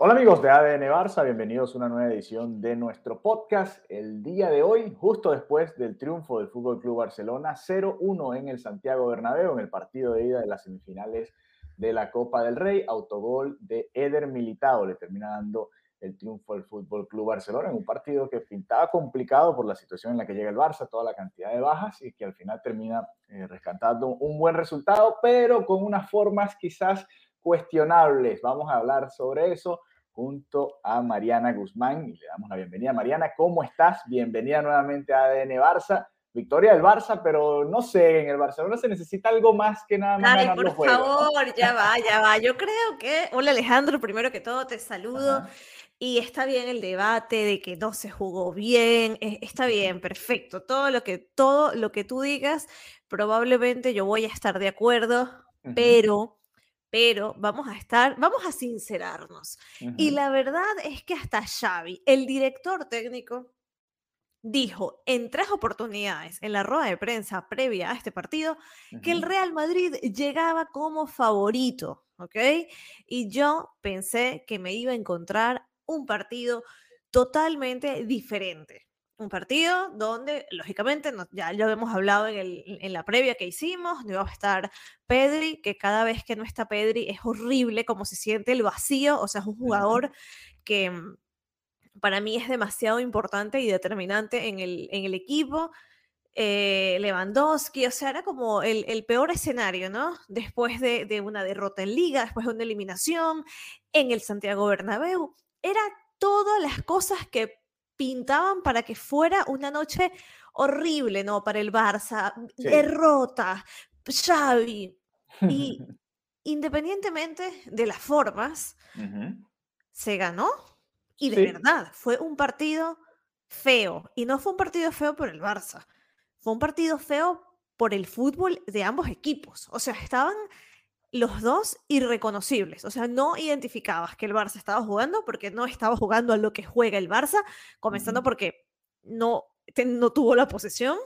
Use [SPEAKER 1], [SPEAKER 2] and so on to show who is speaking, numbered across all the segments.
[SPEAKER 1] Hola amigos de ADN Barça, bienvenidos a una nueva edición de nuestro podcast. El día de hoy, justo después del triunfo del Fútbol Club Barcelona 0-1 en el Santiago Bernabéu en el partido de ida de las semifinales de la Copa del Rey, autogol de Eder Militao le termina dando el triunfo al Fútbol Club Barcelona en un partido que pintaba complicado por la situación en la que llega el Barça, toda la cantidad de bajas y que al final termina eh, rescatando un buen resultado, pero con unas formas quizás cuestionables. Vamos a hablar sobre eso junto a Mariana Guzmán y le damos la bienvenida. Mariana, ¿cómo estás? Bienvenida nuevamente a ADN Barça. Victoria del Barça, pero no sé, en el Barcelona se necesita algo más que nada más.
[SPEAKER 2] Dale,
[SPEAKER 1] ganar
[SPEAKER 2] por
[SPEAKER 1] los
[SPEAKER 2] favor, ya va, ya va. Yo creo que, hola Alejandro, primero que todo te saludo.
[SPEAKER 1] Ajá.
[SPEAKER 2] Y está bien el debate de que no se jugó bien, eh, está bien, perfecto. Todo lo que, todo lo que tú digas, probablemente yo voy a estar de acuerdo, pero, pero vamos a estar, vamos a sincerarnos. Y la verdad es que hasta Xavi, el director técnico, dijo en tres oportunidades en la rueda de prensa previa a este partido que el. Real Madrid llegaba como favorito, ¿ok? Y yo pensé que me iba a encontrar un partido totalmente diferente. Un partido donde, lógicamente, no- ya lo hemos hablado en, el- en la previa que hicimos, no iba a estar Pedri, que cada vez que no está Pedri es horrible como se siente el vacío, o sea, es un jugador que mm, para mí es demasiado importante y determinante en el, en el equipo. Eh, Lewandowski, o sea, era como el, el peor escenario, ¿no? Después de, de una derrota en liga, después de una eliminación en el Santiago Bernabéu. Era todas las cosas que pintaban para que fuera una noche horrible, ¿no? Para el Barça,
[SPEAKER 1] Sí.
[SPEAKER 2] derrota, Xavi. Y independientemente de las formas, se ganó y de
[SPEAKER 1] Sí.
[SPEAKER 2] verdad fue un partido feo. Y no fue un partido feo por el Barça, fue un partido feo por el fútbol de ambos equipos. O sea, estaban los dos irreconocibles. O sea, no identificabas que el Barça estaba jugando porque no estaba jugando a lo que juega el Barça, comenzando porque no, no tuvo la posesión.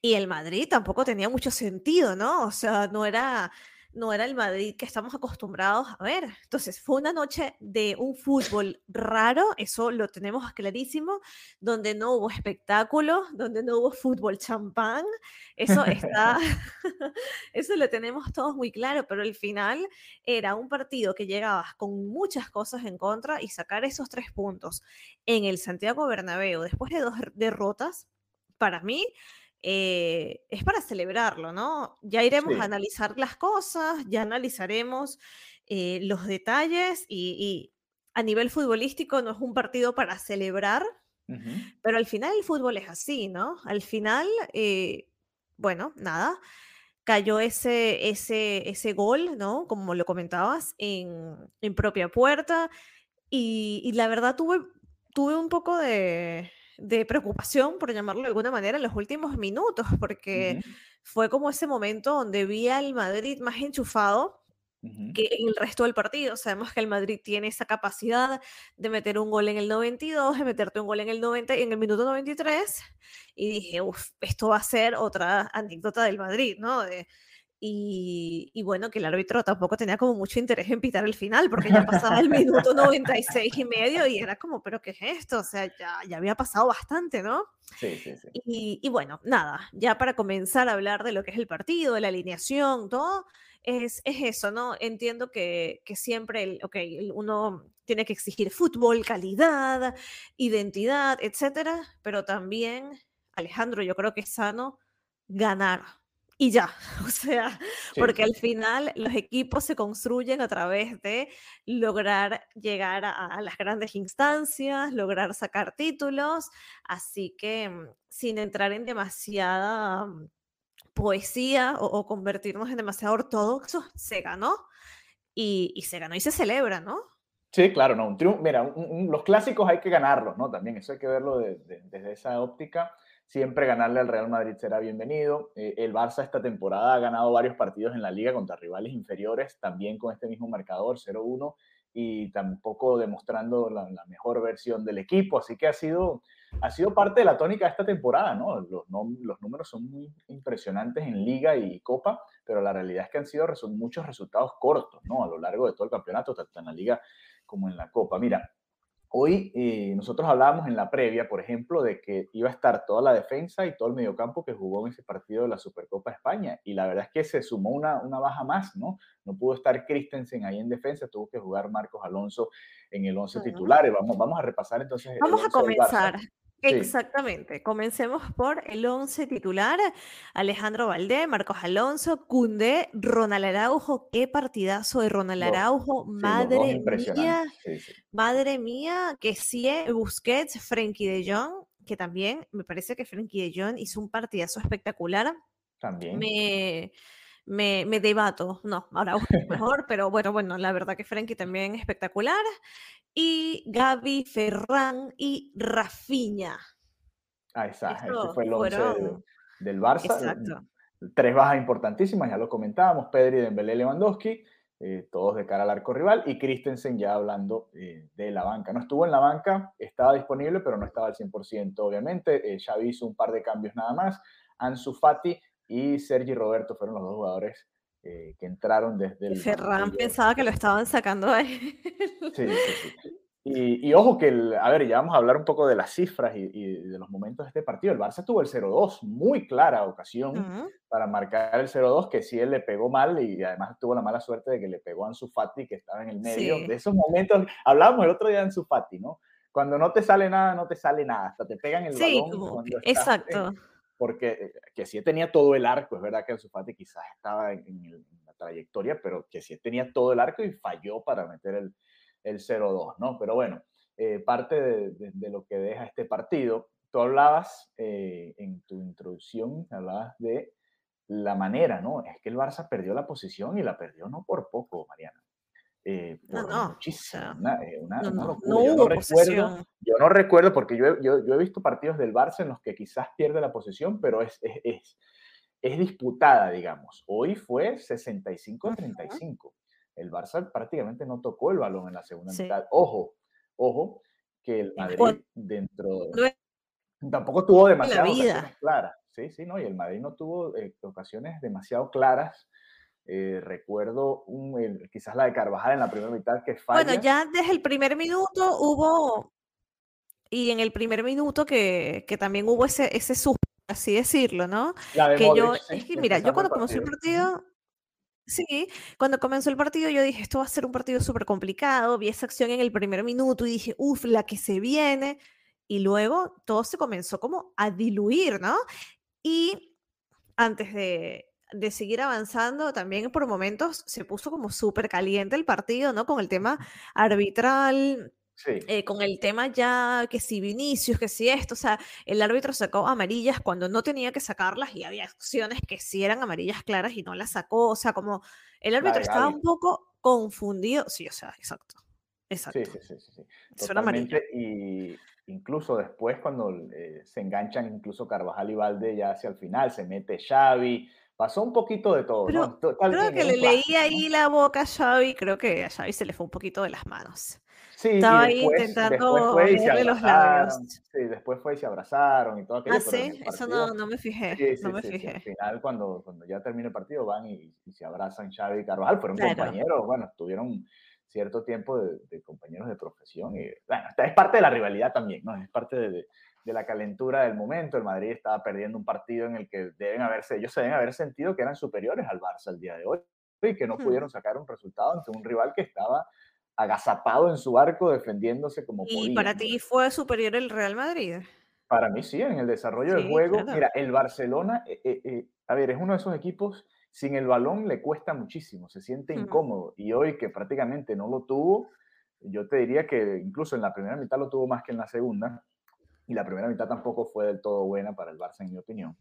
[SPEAKER 2] Y el Madrid tampoco tenía mucho sentido, ¿no? O sea, no era, no era el Madrid que estamos acostumbrados a ver. Entonces, fue una noche de un fútbol raro, eso lo tenemos clarísimo, donde no hubo espectáculo, donde no hubo fútbol champán, eso está, eso lo tenemos todos muy claro, pero al final era un partido que llegabas con muchas cosas en contra y sacar esos tres puntos en el Santiago Bernabéu después de dos derrotas, para mí eh, es para celebrarlo, ¿no? Ya iremos
[SPEAKER 1] Sí.
[SPEAKER 2] a analizar las cosas, ya analizaremos eh, los detalles y, y a nivel futbolístico no es un partido para celebrar, pero al final el fútbol es así, ¿no? Al final, eh, bueno, nada, cayó ese, ese, ese gol, ¿no? Como lo comentabas, en, en propia puerta y, y la verdad tuve, tuve un poco de, de preocupación, por llamarlo de alguna manera, en los últimos minutos, porque
[SPEAKER 1] Ujú.
[SPEAKER 2] fue como ese momento donde vi al Madrid más enchufado
[SPEAKER 1] Ujú.
[SPEAKER 2] que en el resto del partido. Sabemos que el Madrid tiene esa capacidad de meter un gol en el 92, de meterte un gol en el, 90, en el minuto 93, y dije, uff, esto va a ser otra anécdota del Madrid, ¿no? De- y, y bueno, que el árbitro tampoco tenía como mucho interés en pitar el final, porque ya pasaba el minuto 96 y medio y era como, pero ¿qué es esto? O sea, ya, ya había pasado bastante, ¿no?
[SPEAKER 1] Sí, sí, sí.
[SPEAKER 2] Y, y bueno, nada, ya para comenzar a hablar de lo que es el partido, de la alineación, todo, es, es eso, ¿no? Entiendo que, que siempre, el, ok, uno tiene que exigir fútbol, calidad, identidad, etcétera, pero también, Alejandro, yo creo que es sano ganar. Y ya, o sea, porque al final los equipos se construyen a través de lograr llegar a, las grandes instancias, lograr sacar títulos, así que mm, sin entrar en demasiada mm, poesía o, convertirnos en demasiado ortodoxos, se ganó y, se ganó y se celebra, ¿no?
[SPEAKER 1] Sí, claro, no, un triunfo, mira, los clásicos hay que ganarlos, ¿no? También eso hay que verlo desde esa óptica Siempre ganarle al Real Madrid será bienvenido. Eh, el Barça esta temporada ha ganado varios partidos en la liga contra rivales inferiores, también con este mismo marcador, 0-1, y tampoco demostrando la, mejor versión del equipo. Así que ha sido, ha sido parte de la tónica de esta temporada, ¿no? Los números son muy impresionantes en liga y copa, pero la realidad es que han sido muchos resultados cortos, ¿no? A lo largo de todo el campeonato, tanto en la liga como en la copa. Mira, Hoy eh, nosotros hablábamos en la previa, por ejemplo, de que iba a estar toda la defensa y todo el mediocampo que jugó en ese partido de la Supercopa España. Y la verdad es que se sumó una, una baja más, ¿no? No pudo estar Christensen ahí en defensa, tuvo que jugar Marcos Alonso en el 11 titular. Vamos, vamos a repasar entonces.
[SPEAKER 2] Vamos a comenzar. Exactamente. Comencemos por el 11 titular. Alejandro Valdé, Marcos Alonso, Cundé, Ronald Araujo. Qué partidazo de Ronald Araujo. madre mía. Madre mía. Que sí, Busquets, Frenkie de Jong, que también me parece que Frenkie de Jong hizo un partidazo espectacular.
[SPEAKER 1] También.
[SPEAKER 2] Me, me, me debato. No, Araujo es mejor, pero bueno, bueno, la verdad que Frenkie también espectacular y Gaby Ferran y Rafinha.
[SPEAKER 1] Ah, exacto. Ese fue el 11 del Barça. Exacto. Tres bajas importantísimas, ya lo comentábamos, Pedri, Dembélé, Lewandowski, eh, todos de cara al arco rival, y Christensen ya hablando eh, de la banca. No estuvo en la banca, estaba disponible, pero no estaba al 100%, obviamente. Eh, Xavi hizo un par de cambios nada más. Ansu Fati y Sergi Roberto fueron los dos jugadores eh, que entraron desde el...
[SPEAKER 2] Ferran pensaba que lo estaban sacando ahí.
[SPEAKER 1] Sí, sí, sí. Y, ojo que, a ver, ya vamos a hablar un poco de las cifras y, de los momentos de este partido. El Barça tuvo el 0-2, muy clara ocasión para marcar el 0-2, que sí él le pegó mal y además tuvo la mala suerte de que le pegó a Ansu Fati, que estaba en el medio. De esos momentos, hablábamos el otro día de Ansu Fati, ¿no? Cuando no te sale nada, no te sale nada, hasta te pegan el balón.
[SPEAKER 2] Como, exacto
[SPEAKER 1] eh, que sí tenía todo el arco, es verdad que Ansu Fati quizás estaba en, la trayectoria, pero que sí tenía todo el arco y falló para meter el, el 0-2, ¿no? Pero bueno, eh, parte de, lo que deja este partido, tú hablabas eh, en tu introducción, hablabas de la manera, ¿no? Es que el Barça perdió la posición y la perdió no por poco, Mariana. Eh, no, no, muchísimo, una, eh, no, yo, no recuerdo, yo no recuerdo, porque yo, yo, yo, he visto partidos del Barça en los que quizás pierde la posesión, pero es, es, es, es disputada, digamos. Hoy fue 65-35. El Barça prácticamente no tocó el balón en la segunda mitad. Ojo, ojo, que el Madrid dentro... Tampoco tuvo demasiadas ocasiones claras. Sí, sí, no, y el Madrid no tuvo eh, ocasiones demasiado claras eh, recuerdo quizás la de Carvajal en la primera mitad que falla.
[SPEAKER 2] Bueno, ya desde el primer minuto hubo, y en el primer minuto que, que también hubo ese, ese susto, así decirlo, ¿no? que yo, es que mira, yo cuando comenzó el partido, sí, cuando comenzó el partido yo dije, esto va a ser un partido súper complicado, vi esa acción en el primer minuto y dije, uff, la que se viene, y luego todo se comenzó como a diluir, ¿no? Y antes de, de seguir avanzando, también por momentos se puso como súper caliente el partido, ¿no? Con el tema arbitral, eh, con el tema ya que si Vinicius, que si esto, o sea, el árbitro sacó amarillas cuando no tenía que sacarlas y había acciones que sí eran amarillas claras y no las sacó, o sea, como el árbitro estaba un poco confundido, sí, o sea, exacto, exacto.
[SPEAKER 1] Sí, sí, sí, sí. Totalmente, y incluso después cuando eh, se enganchan incluso Carvajal y Valde ya hacia el final, se mete Xavi, pasó un poquito de todo.
[SPEAKER 2] ¿no? creo que le leí ahí la boca a Xavi, creo que a Xavi se le fue un poquito de las manos.
[SPEAKER 1] Sí, Estaba ahí intentando verle los labios. Sí, después fue y se abrazaron y todo aquello.
[SPEAKER 2] Ah, sí, eso no, no, me fijé. no me fijé.
[SPEAKER 1] Al final, cuando, cuando ya termina el partido, van y, se abrazan Xavi y Carvajal. Fueron compañeros, bueno, tuvieron cierto tiempo de, de, compañeros de profesión. Y, bueno, es parte de la rivalidad también, ¿no? Es parte de, de la calentura del momento. El Madrid estaba perdiendo un partido en el que deben haberse, ellos se deben haber sentido que eran superiores al Barça el día de hoy y que no pudieron sacar un resultado ante un rival que estaba agazapado en su arco defendiéndose como
[SPEAKER 2] ¿Y para ti fue superior el Real Madrid?
[SPEAKER 1] Para mí sí, en el desarrollo del juego. Mira, el Barcelona, eh, eh, eh, a ver, es uno de esos equipos, sin el balón le cuesta muchísimo, se siente incómodo. Y hoy que prácticamente no lo tuvo, yo te diría que incluso en la primera mitad lo tuvo más que en la segunda. Y la primera mitad tampoco fue del todo buena para el Barça, en mi opinión.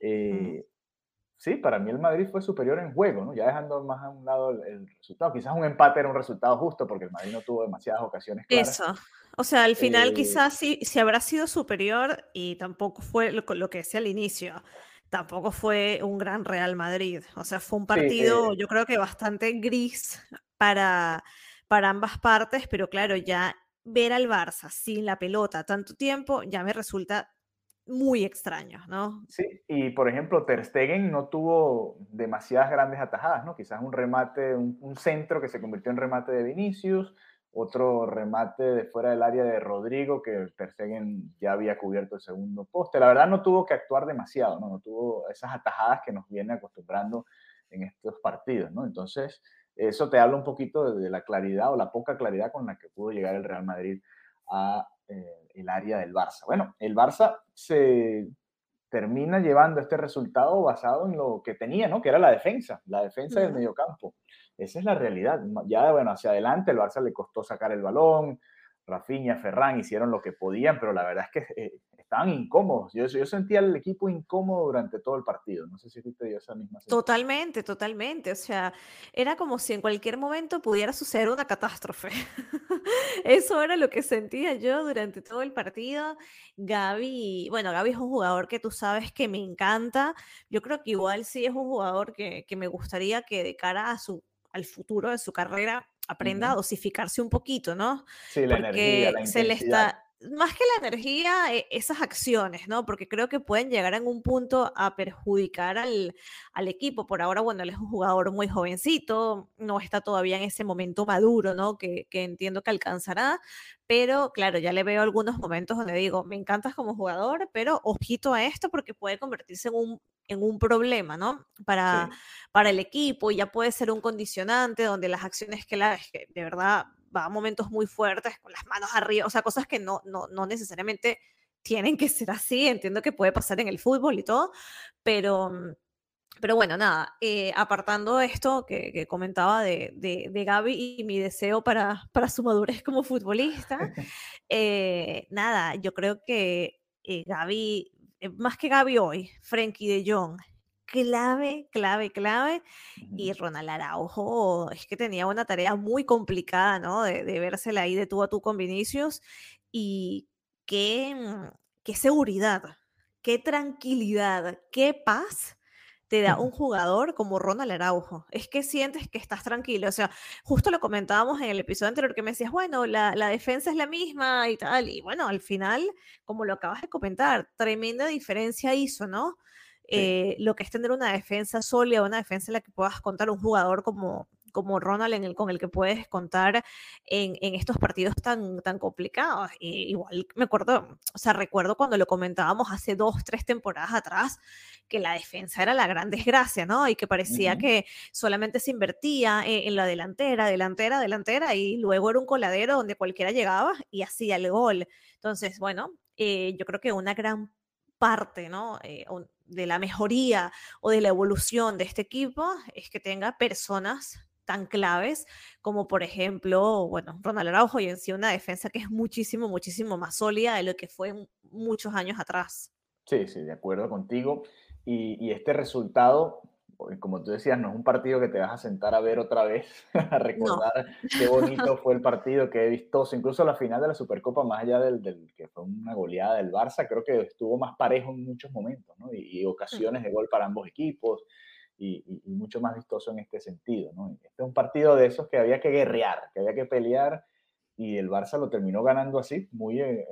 [SPEAKER 1] Eh, sí, para mí el Madrid fue superior en juego, ¿no? Ya dejando más a un lado el, resultado. Quizás un empate era un resultado justo porque el Madrid no tuvo demasiadas ocasiones
[SPEAKER 2] claras. Eso. O sea, al final eh, quizás sí, sí, habrá sido superior y tampoco fue lo, lo, que decía al inicio. Tampoco fue un gran Real Madrid. O sea, fue un partido, eh, yo creo que bastante gris para, para ambas partes, pero claro, ya ver al Barça sin la pelota tanto tiempo ya me resulta muy extraño, ¿no?
[SPEAKER 1] Sí, y por ejemplo, Ter Stegen no tuvo demasiadas grandes atajadas, ¿no? Quizás un remate, un, centro que se convirtió en remate de Vinicius, otro remate de fuera del área de Rodrigo, que Ter Stegen ya había cubierto el segundo poste. La verdad no tuvo que actuar demasiado, ¿no? No tuvo esas atajadas que nos viene acostumbrando en estos partidos, ¿no? Entonces, eso te habla un poquito de, la claridad o la poca claridad con la que pudo llegar el Real Madrid a eh, el área del Barça. Bueno, el Barça se termina llevando este resultado basado en lo que tenía, ¿no? Que era la defensa, la defensa del mediocampo. Esa es la realidad. Ya, bueno, hacia adelante el Barça le costó sacar el balón, Rafinha, Ferran hicieron lo que podían, pero la verdad es que eh, estaban incómodos. Yo, yo sentía al equipo incómodo durante todo el partido. No sé si te dio esa misma
[SPEAKER 2] sensación. Totalmente, totalmente. O sea, era como si en cualquier momento pudiera suceder una catástrofe. Eso era lo que sentía yo durante todo el partido. Gaby, bueno, Gaby es un jugador que tú sabes que me encanta. Yo creo que igual sí es un jugador que, que me gustaría que de cara a su, al futuro de su carrera aprenda a dosificarse un poquito, ¿no?
[SPEAKER 1] Sí, la energía, la
[SPEAKER 2] se le está más que la energía, e, esas acciones, ¿no? Porque creo que pueden llegar en un punto a perjudicar al, al, equipo. Por ahora, bueno, él es un jugador muy jovencito, no está todavía en ese momento maduro, ¿no? Que, que entiendo que alcanzará, pero claro, ya le veo algunos momentos donde digo, me encantas como jugador, pero ojito a esto porque puede convertirse en un en un problema, ¿no? Para, para el equipo y ya puede ser un condicionante donde las acciones que la de verdad va a momentos muy fuertes con las manos arriba, o sea, cosas que no, no, no necesariamente tienen que ser así, entiendo que puede pasar en el fútbol y todo, pero, pero bueno, nada, eh, apartando esto que, comentaba de, de, de, Gaby y mi deseo para, para su madurez como futbolista, eh, nada, yo creo que eh, Gaby eh, más que Gaby hoy, Frankie de Jong, clave, clave, clave. Y Ronald Araujo es que tenía una tarea muy complicada, ¿no? De, de vérsela ahí de tú a tú con Vinicius. Y qué, mm, qué seguridad, qué tranquilidad, qué paz te da un jugador como Ronald Araujo. Es que sientes que estás tranquilo. O sea, justo lo comentábamos en el episodio anterior que me decías, bueno, la, la, defensa es la misma y tal. Y bueno, al final, como lo acabas de comentar, tremenda diferencia hizo, ¿no? Eh, lo que es tener una defensa sólida, una defensa en la que puedas contar un jugador como, como Ronald en el, con el que puedes contar en, en estos partidos tan, tan complicados. igual me acuerdo, o sea, recuerdo cuando lo comentábamos hace dos, tres temporadas atrás, que la defensa era la gran desgracia, ¿no? Y que parecía que solamente se invertía en, la delantera, delantera, delantera, y luego era un coladero donde cualquiera llegaba y hacía el gol. Entonces, bueno, eh, yo creo que una gran parte, ¿no? Eh, de la mejoría o de la evolución de este equipo es que tenga personas tan claves como por ejemplo, bueno, Ronald Araujo y en sí una defensa que es muchísimo, muchísimo más sólida de lo que fue muchos años atrás.
[SPEAKER 1] Sí, sí, de acuerdo contigo. Y, este resultado, como tú decías, no es un partido que te vas a sentar a ver otra vez, a recordar qué bonito fue el partido, qué vistoso. Incluso la final de la Supercopa, más allá del, del, que fue una goleada del Barça, creo que estuvo más parejo en muchos momentos, ¿no? Y, y ocasiones de gol para ambos equipos y, mucho más vistoso en este sentido. ¿no? Este es un partido de esos que había que guerrear, que había que pelear y el Barça lo terminó ganando así, muy eh,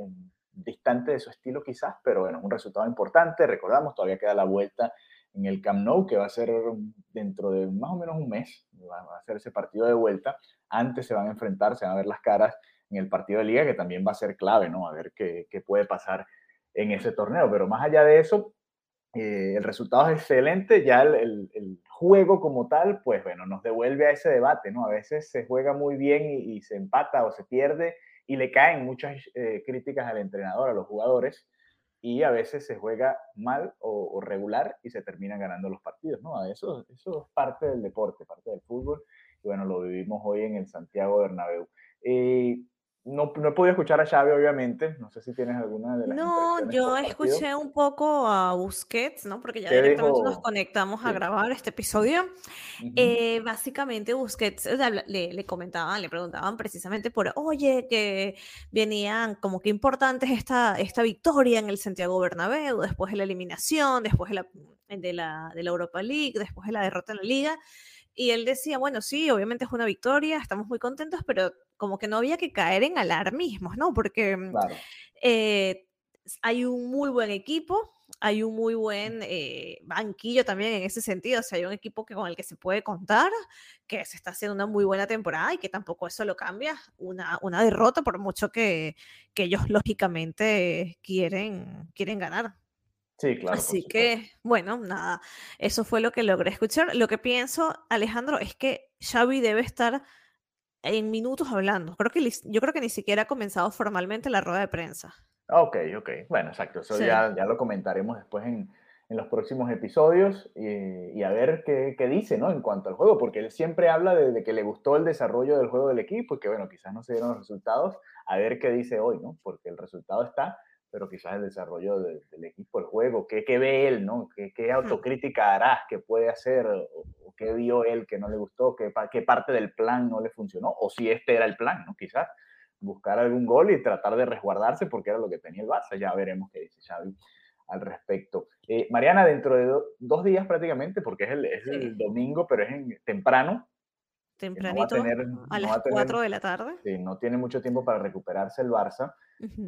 [SPEAKER 1] distante de su estilo quizás, pero bueno, un resultado importante. Recordamos, todavía queda la vuelta en el Camp Nou, que va a ser dentro de más o menos un mes, va a ser ese partido de vuelta. Antes se van a enfrentar, se van a ver las caras en el partido de liga, que también va a ser clave, ¿no? A ver qué, qué puede pasar en ese torneo. Pero más allá de eso, eh, el resultado es excelente, ya el, juego como tal, pues bueno, nos devuelve a ese debate, ¿no? A veces se juega muy bien y, se empata o se pierde y le caen muchas eh, críticas al entrenador, a los jugadores, y a veces se juega mal o, regular y se terminan ganando los partidos, ¿no? Eso, eso es parte del deporte, parte del fútbol, y bueno, lo vivimos hoy en el Santiago Bernabéu. Eh, no, no he podido escuchar a Xavi, obviamente. No sé si tienes alguna de las
[SPEAKER 2] No, yo escuché un poco a Busquets, ¿no? Porque ya directamente nos conectamos a grabar este episodio. Eh, básicamente Busquets le, le, comentaban, le preguntaban precisamente por, oye, que venían como que importantes esta, esta victoria en el Santiago Bernabéu, después de la eliminación, después de la, de la, de la Europa League, después de la derrota en la Liga. Y él decía, bueno, sí, obviamente es una victoria, estamos muy contentos, pero como que no había que caer en alarmismos, ¿no? Porque mm, eh, hay un muy buen equipo, hay un muy buen eh, banquillo también en ese sentido, o sea, hay un equipo que, con el que se puede contar, que se está haciendo una muy buena temporada y que tampoco eso lo cambia una, una derrota por mucho que, que ellos lógicamente quieren, quieren ganar.
[SPEAKER 1] Sí, claro.
[SPEAKER 2] Así que, bueno, nada, eso fue lo que logré escuchar. Lo que pienso, Alejandro, es que Xavi debe estar en minutos hablando. Creo que yo creo que ni siquiera ha comenzado formalmente la rueda de prensa.
[SPEAKER 1] Ok, ok. Bueno, exacto. Eso ya, ya lo comentaremos después en, en los próximos episodios y, a ver qué, qué, dice, ¿no? En cuanto al juego, porque él siempre habla de, de, que le gustó el desarrollo del juego del equipo y que, bueno, quizás no se dieron los resultados. A ver qué dice hoy, ¿no? Porque el resultado está pero quizás el desarrollo del equipo, el juego, qué, qué ve él, ¿no? ¿Qué, qué autocrítica hará, qué puede hacer, o, qué vio él que no le gustó, qué, qué parte del plan no le funcionó, o si este era el plan, ¿no? Quizás buscar algún gol y tratar de resguardarse porque era lo que tenía el Barça. Ya veremos qué dice Xavi al respecto. Eh, Mariana, dentro de dos días prácticamente, porque es el, es el domingo, pero es en, temprano.
[SPEAKER 2] Tempranito, a, las 4 de la tarde.
[SPEAKER 1] Sí, no tiene mucho tiempo para recuperarse el Barça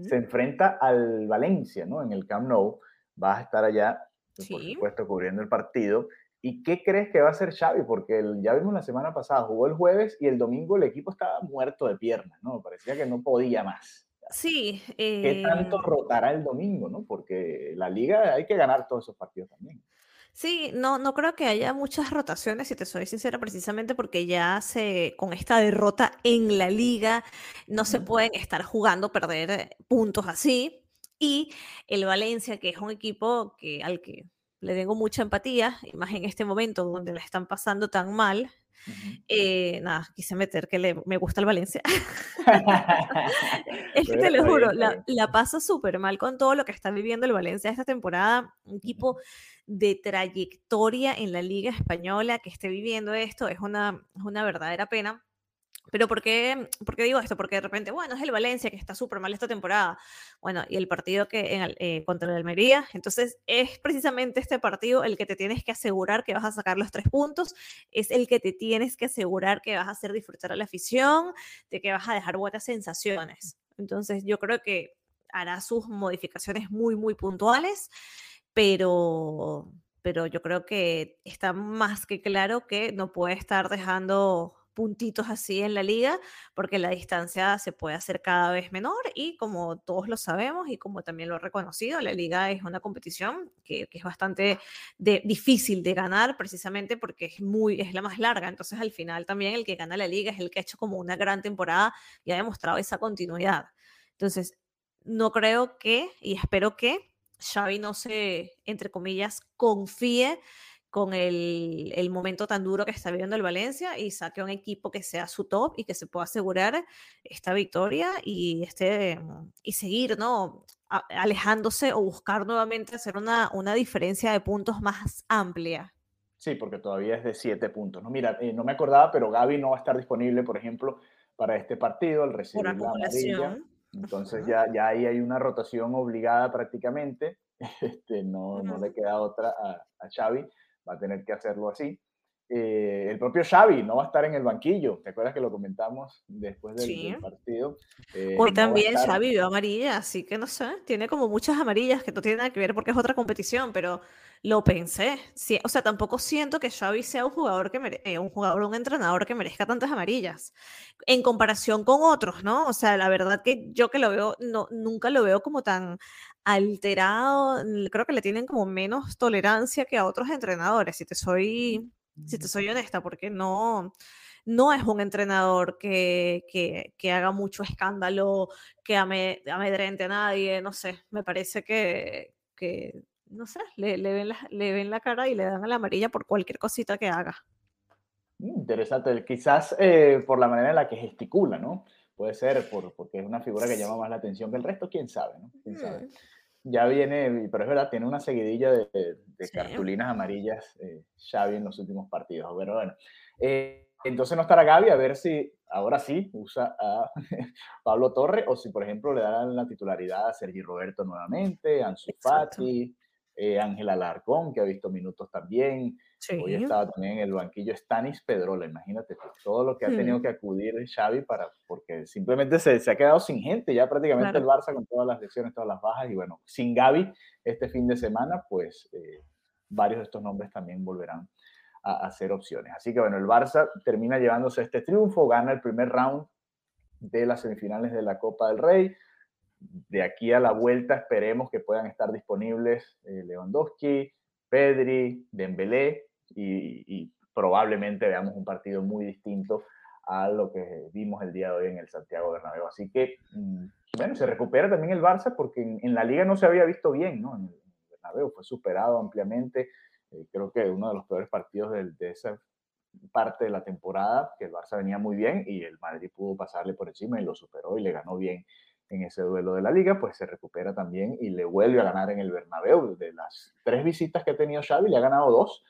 [SPEAKER 1] se enfrenta al Valencia, ¿no? En el Camp Nou. Vas a estar allá, por supuesto, cubriendo el partido. ¿Y qué crees que va a hacer Xavi? Porque ya vimos la semana pasada, jugó el jueves y el domingo el equipo estaba muerto de piernas, ¿no? Parecía que no podía más.
[SPEAKER 2] Sí.
[SPEAKER 1] ¿Qué tanto eh rotará el domingo, no? Porque la liga hay que ganar todos esos partidos también.
[SPEAKER 2] Sí, no, no creo que haya muchas rotaciones, si te soy sincera, precisamente porque ya se, con esta derrota en la liga, no se pueden estar jugando, perder puntos así. Y el Valencia, que es un equipo que, al que le tengo mucha empatía, y más en este momento donde la están pasando tan mal, eh, nada, quise meter que le, me gusta el Valencia. es que te lo juro, la, la pasa súper mal con todo lo que está viviendo el Valencia esta temporada. Un equipo de trayectoria en la Liga Española que esté viviendo esto es una, es una verdadera pena. Pero ¿por qué, ¿por qué, digo esto? Porque de repente, bueno, es el Valencia que está súper mal esta temporada. Bueno, y el partido que en, eh, contra el Almería. Entonces, es precisamente este partido el que te tienes que asegurar que vas a sacar los tres puntos. Es el que te tienes que asegurar que vas a hacer disfrutar a la afición, de que vas a dejar buenas sensaciones. Entonces, yo creo que hará sus modificaciones muy, muy puntuales, pero, pero yo creo que está más que claro que no puede estar dejando puntitos así en la liga, porque la distancia se puede hacer cada vez menor y como todos lo sabemos y como también lo he reconocido, la liga es una competición que, es bastante difícil de ganar precisamente porque es, muy, es la más larga, entonces al final también el que gana la liga es el que ha hecho como una gran temporada y ha demostrado esa continuidad. Entonces, no creo que, y espero que Xavi no se, entre comillas, confíe con el, el, momento tan duro que está viviendo el Valencia y saque un equipo que sea su top y que se pueda asegurar esta victoria y, este, y seguir, ¿no? alejándose o buscar nuevamente hacer una, una diferencia de puntos más amplia.
[SPEAKER 1] Sí, porque todavía es de siete puntos. No, mira, eh, no me acordaba, pero Gaby no va a estar disponible, por ejemplo, para este partido al recibir la amarilla. Entonces ya, ya ahí hay una rotación obligada prácticamente. Este, no, no le queda otra a, a Xavi va a tener que hacerlo así. Eh, el propio Xavi no va a estar en el banquillo. ¿Te acuerdas que lo comentamos después del, partido?
[SPEAKER 2] Eh, Hoy también Xavi vio amarilla, así que no sé, tiene como muchas amarillas que no tienen nada que ver porque es otra competición, pero lo pensé. Sí, o sea, tampoco siento que Xavi sea un jugador que eh, un jugador, un entrenador que merezca tantas amarillas en comparación con otros, ¿no? O sea, la verdad que yo que lo veo, no, nunca lo veo como tan alterado, creo que le tienen como menos tolerancia que a otros entrenadores, si te soy, si te soy honesta, porque no, no es un entrenador que, que, haga mucho escándalo, que amedrente a nadie, no sé, me parece que, que no sé, le, le, ven la, le ven la cara y le dan a la amarilla por cualquier cosita que haga.
[SPEAKER 1] Mm, interesante, quizás eh, por la manera en la que gesticula, ¿no? Puede ser por, porque es una figura que llama más la atención que el resto, quién sabe, ¿no? ¿Quién sabe? Mm. Ya viene, pero es verdad, tiene una seguidilla de, de, cartulinas amarillas eh, Xavi en los últimos partidos. Pero bueno, eh, entonces no estará Gaby a ver si ahora sí usa a Pablo Torre o si, por ejemplo, le darán la titularidad a Sergi Roberto nuevamente, a Ansu Fati, eh, Ángela Alarcón, que ha visto minutos también. Hoy estaba también en el banquillo Stanis Pedrola, imagínate todo lo que ha tenido mm. que acudir Xavi para, porque simplemente se, se ha quedado sin gente, ya prácticamente el Barça con todas las lesiones, todas las bajas, y bueno, sin Gaby este fin de semana, pues eh, varios de estos nombres también volverán a, a ser opciones. Así que bueno, el Barça termina llevándose este triunfo, gana el primer round de las semifinales de la Copa del Rey, de aquí a la vuelta esperemos que puedan estar disponibles eh, Lewandowski, Pedri, Dembélé y, probablemente veamos un partido muy distinto a lo que vimos el día de hoy en el Santiago Bernabéu. Así que, mm, bueno, se recupera también el Barça porque en, la liga no se había visto bien, ¿no? En el Bernabéu fue superado ampliamente. Eh, creo que uno de los peores partidos de, de esa parte de la temporada, que el Barça venía muy bien y el Madrid pudo pasarle por encima y lo superó y le ganó bien en ese duelo de la liga, pues se recupera también y le vuelve a ganar en el Bernabéu. De las tres visitas que ha tenido Xavi, le ha ganado dos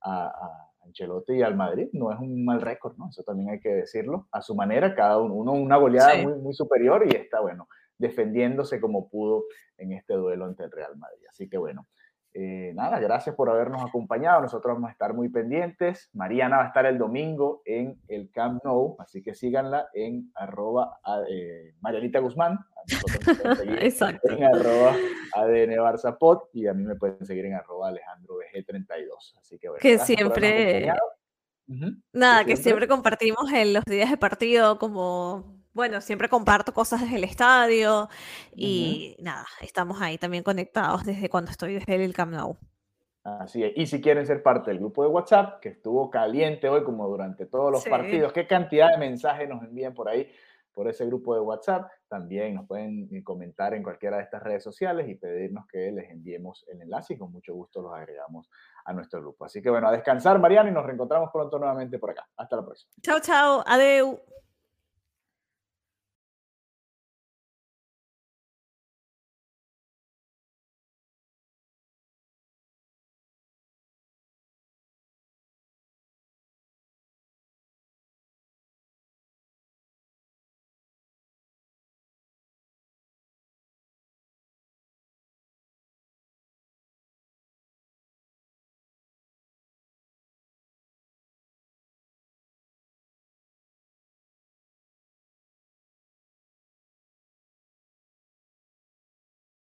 [SPEAKER 1] a, a Ancelotti y al Madrid. No es un mal récord, ¿no? Eso también hay que decirlo. A su manera, cada uno, una goleada muy, muy superior y está, bueno, defendiéndose como pudo en este duelo ante el Real Madrid. Así que, bueno, eh, nada, gracias por habernos acompañado. Nosotros vamos a estar muy pendientes. Mariana va a estar el domingo en el Camp Nou, así que síganla en arroba eh, Marianita Guzmán. Exacto. En arroba ADN Barça y a mí me pueden seguir en arroba Alejandro BG32. Así que bueno.
[SPEAKER 2] Que siempre. Nada, que siempre compartimos en los días de partido como bueno, siempre comparto cosas desde el estadio y nada, estamos ahí también conectados desde cuando estoy desde el Camp Nou.
[SPEAKER 1] Así es. Y si quieren ser parte del grupo de WhatsApp, que estuvo caliente hoy como durante todos los partidos, qué cantidad de mensajes nos envían por ahí, por ese grupo de WhatsApp. También nos pueden comentar en cualquiera de estas redes sociales y pedirnos que les enviemos el enlace y con mucho gusto los agregamos a nuestro grupo. Así que bueno, a descansar, Mariana, y nos reencontramos pronto nuevamente por acá. Hasta la próxima.
[SPEAKER 2] Chao, chao. Adeu.